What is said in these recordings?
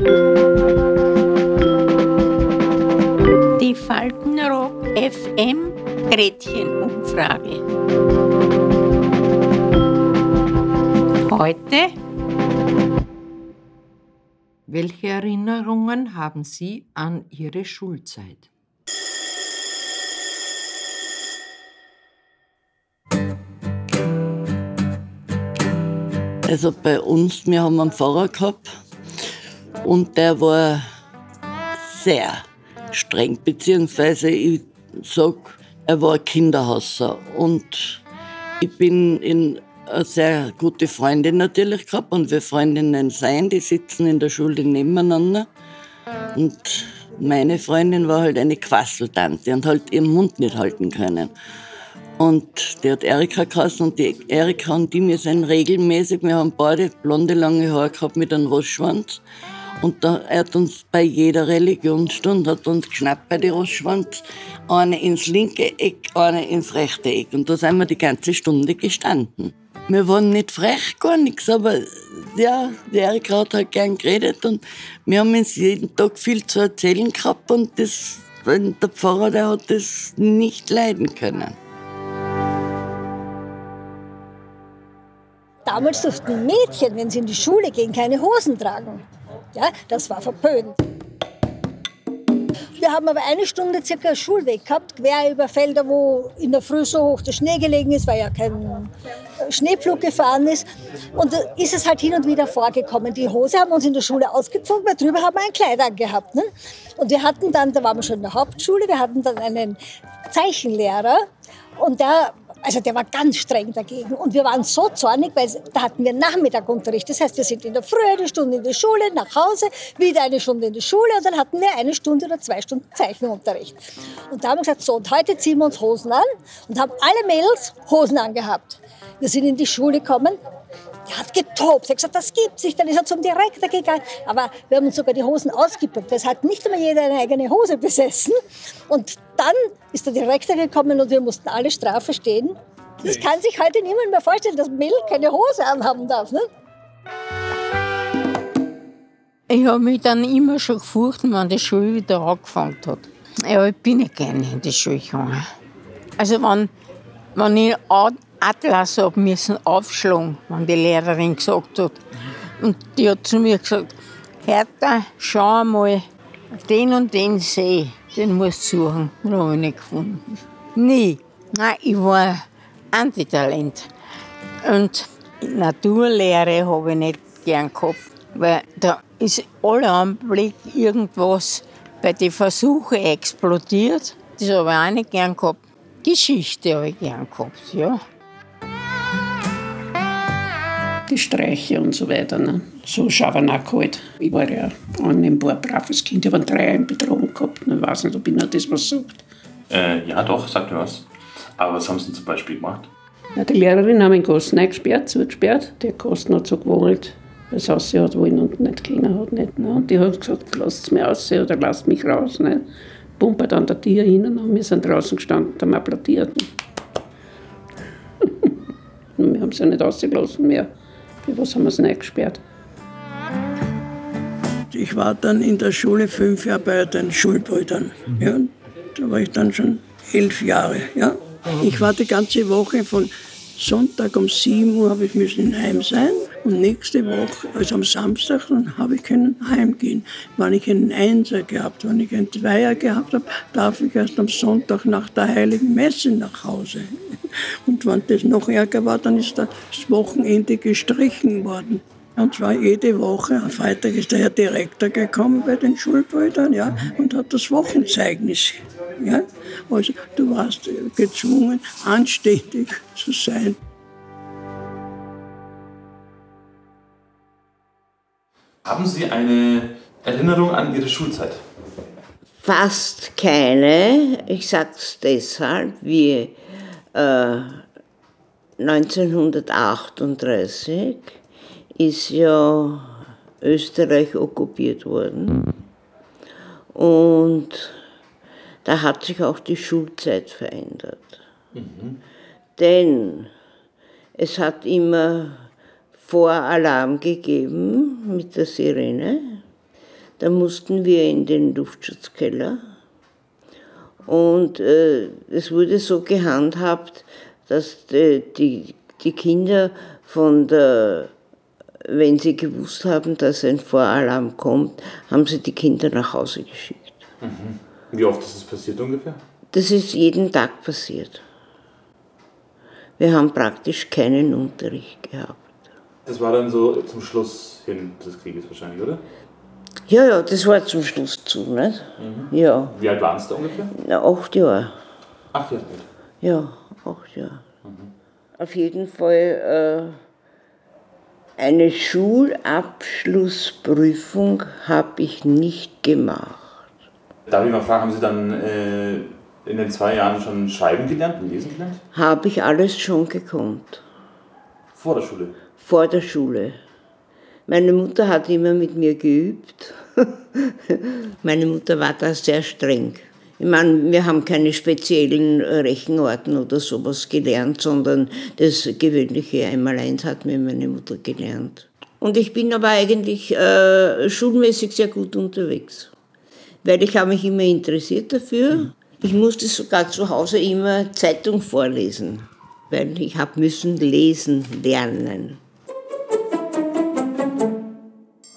Die Faltenrock FM Gretchenumfrage. Heute. Welche Erinnerungen haben Sie an Ihre Schulzeit? Also bei uns, wir haben einen Pfarrer gehabt und der war sehr streng, beziehungsweise ich sag, er war Kinderhasser und ich bin in eine sehr gute Freundin natürlich gehabt und wir Freundinnen sein, die sitzen in der Schule nebeneinander und meine Freundin war halt eine Quasseltante und halt ihren Mund nicht halten können. Und die hat Erika geheißen und die Erika und die, wir sind regelmäßig, wir haben beide blonde, lange Haare gehabt mit einem Rostschwanz. Und da, er hat uns bei jeder Religionsstunde hat uns geschnappt bei den Rostschwanz, eine ins linke Eck, eine ins rechte Eck. Und da sind wir die ganze Stunde gestanden. Wir waren nicht frech, gar nichts, aber ja, die Erika hat halt gern geredet und wir haben uns jeden Tag viel zu erzählen gehabt und das, der Pfarrer, der hat das nicht leiden können. Damals durften Mädchen, wenn sie in die Schule gehen, keine Hosen tragen. Ja, das war verpönt. Wir haben aber eine Stunde circa Schulweg gehabt, quer über Felder, wo in der Früh so hoch der Schnee gelegen ist, weil ja kein Schneepflug gefahren ist. Und da ist es halt hin und wieder vorgekommen. Die Hose haben uns in der Schule ausgezogen, weil drüber haben wir ein Kleid angehabt. Ne? Und wir hatten dann, da waren wir schon in der Hauptschule, wir hatten dann einen Zeichenlehrer und der also der war ganz streng dagegen. Und wir waren so zornig, weil da hatten wir Nachmittagunterricht. Das heißt, wir sind in der Früh eine Stunde in der Schule, nach Hause, wieder eine Stunde in der Schule und dann hatten wir eine Stunde oder zwei Stunden Zeichenunterricht. Und da haben wir gesagt, so, und heute ziehen wir uns Hosen an und haben alle Mädels Hosen angehabt. Wir sind in die Schule gekommen, der hat getobt. Er hat gesagt, das gibt's nicht. Dann ist er zum Direktor gegangen. Aber wir haben uns sogar die Hosen ausgepackt. Es hat nicht immer jeder eine eigene Hose besessen. Und dann ist der Direktor gekommen und wir mussten alle Strafe stehen. Das kann sich heute niemand mehr vorstellen, dass Mel keine Hose anhaben darf. Ne? Ich habe mich dann immer schon gefurcht, wenn die Schule wieder angefangen hat. Ja, ich bin nicht gerne in die Schule gegangen. Also wenn, wenn ich Atlas habe müssen aufschlagen, wenn die Lehrerin gesagt hat. Und die hat zu mir gesagt, Hertha, schau mal, den und den See, den musst du suchen. Den habe ich nicht gefunden. Nie. Nein, ich war Antitalent. Und Naturlehre habe ich nicht gern gehabt, weil da ist alle Anblick irgendwas bei den Versuchen explodiert. Das habe ich auch nicht gern gehabt. Geschichte habe ich gern gehabt, ja. Streiche und so weiter. Ne? So Schabernack halt. Ich war ja ein braves Kind. Ich habe einen Dreier in Bedrohung gehabt. Ich weiß nicht, ob Ihnen das was sagt. Äh, ja, doch, sagt mir was. Aber was haben Sie zum Beispiel gemacht? Ja, die Lehrerin hat den Kosten eingesperrt, zugesperrt. Der Kosten hat so gewollt, weil es aussehen hat wollen und nicht können hat. Nicht, ne? Und die hat gesagt, lasst es mir aus oder lasst mich raus. Ne? Pumpert an der Tür hin und wir sind draußen gestanden und haben applaudiert. wir haben sie nicht ausgelassen mehr. Für was haben wir es eingesperrt? Ich war dann in der Schule fünf Jahre bei den Schulbrüdern. Mhm. Ja, da war ich dann schon elf Jahre. Ja. Ich war die ganze Woche von Sonntag um 7 Uhr habe ich müssen heim sein und nächste Woche, also am Samstag, dann habe ich können heimgehen. Wenn ich einen Einser gehabt, wenn ich einen Zweier gehabt habe, darf ich erst am Sonntag nach der Heiligen Messe nach Hause. Und wenn das noch ärger war, dann ist das Wochenende gestrichen worden. Und zwar jede Woche, am Freitag ist der Herr Direktor gekommen bei den Schulbrüdern ja, und hat das Wochenzeugnis. Ja. Also du warst gezwungen, anständig zu sein. Haben Sie eine Erinnerung an Ihre Schulzeit? Fast keine. Ich sage es deshalb, wie äh, 1938 ist ja Österreich okkupiert worden. Und da hat sich auch die Schulzeit verändert. Mhm. Denn es hat immer Voralarm gegeben mit der Sirene. Da mussten wir in den Luftschutzkeller. Und äh, es wurde so gehandhabt, dass die, die, die Kinder von der, wenn sie gewusst haben, dass ein Voralarm kommt, haben sie die Kinder nach Hause geschickt. Wie oft ist das passiert ungefähr? Das ist jeden Tag passiert. Wir haben praktisch keinen Unterricht gehabt. Das war dann so zum Schluss hin des Krieges wahrscheinlich, oder? Ja, ja, das war zum Schluss zu, nicht? Ja, Wie alt waren es da ungefähr? na, acht Jahre. Acht Jahre alt. Ja, acht Jahre. Auf jeden Fall äh, eine Schulabschlussprüfung habe ich nicht gemacht. Darf ich mal fragen, haben Sie dann äh, in den zwei Jahren schon schreiben gelernt und lesen gelernt? Habe ich alles schon gekonnt. Vor der Schule? vor der Schule. Meine Mutter hat immer mit mir geübt. Meine Mutter war da sehr streng. Ich meine, wir haben keine speziellen Rechenarten oder sowas gelernt, sondern das gewöhnliche Einmaleins hat mir meine Mutter gelernt. Und ich bin aber eigentlich äh, schulmäßig sehr gut unterwegs, weil ich habe mich immer interessiert dafür. Ich musste sogar zu Hause immer Zeitung vorlesen, weil ich habe müssen lesen lernen.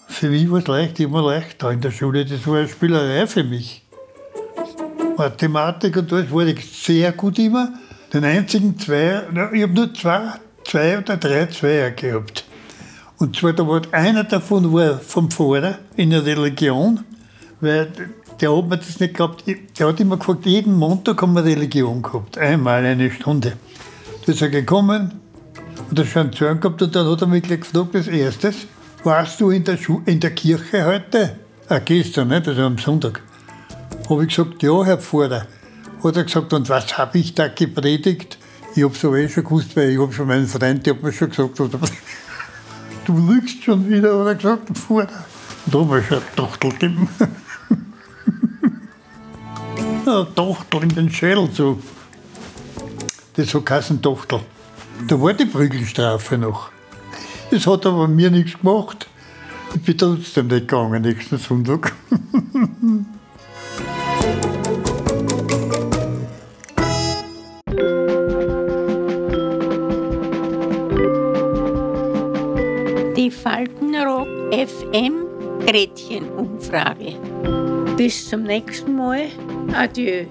Für mich war es leicht, immer leicht da in der Schule. Das war eine Spielerei für mich. Mathematik und alles war ich sehr gut immer. Den einzigen Zweier, ich habe nur zwei, zwei oder drei Zweier gehabt. Und zwar, da war einer davon war vom Pfarrer in der Religion, weil der hat mir das nicht gehabt. Der hat immer gefragt, jeden Montag haben wir Religion gehabt. Einmal eine Stunde. Ist er gekommen und er schon Zorn gehabt und dann hat er mich gleich gefragt, als erstes, warst du in der, Schu in der Kirche heute? Ah, gestern, nicht? also am Sonntag. Habe ich gesagt, ja, Herr Pfarrer. Hat er gesagt, und was habe ich da gepredigt? Ich habe es aber eh schon gewusst, weil ich habe schon meinen Freund, der hat mir schon gesagt, du lügst schon wieder, hat er gesagt, Pfarrer. Da habe ich eine Tochtel gegeben. eine Tochtel in den Schädel so. Das hat geheißen Tochtel. Da war die Prügelstrafe noch. Das hat aber mir nichts gemacht. Ich bin trotzdem nicht gegangen nächsten Sonntag. Die Faltenrock FM Gretchenumfrage. Bis zum nächsten Mal. Adieu.